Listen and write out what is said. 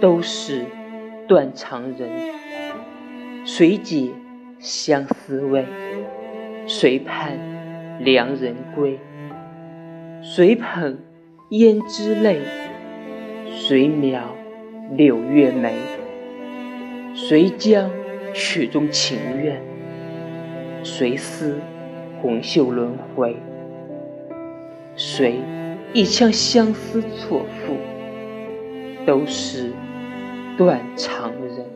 都是断肠人。谁解相思味？谁盼良人归？谁捧胭脂泪？谁描柳月眉？谁将曲中情怨？谁思红袖轮回？谁一腔相思错付？都是断肠人。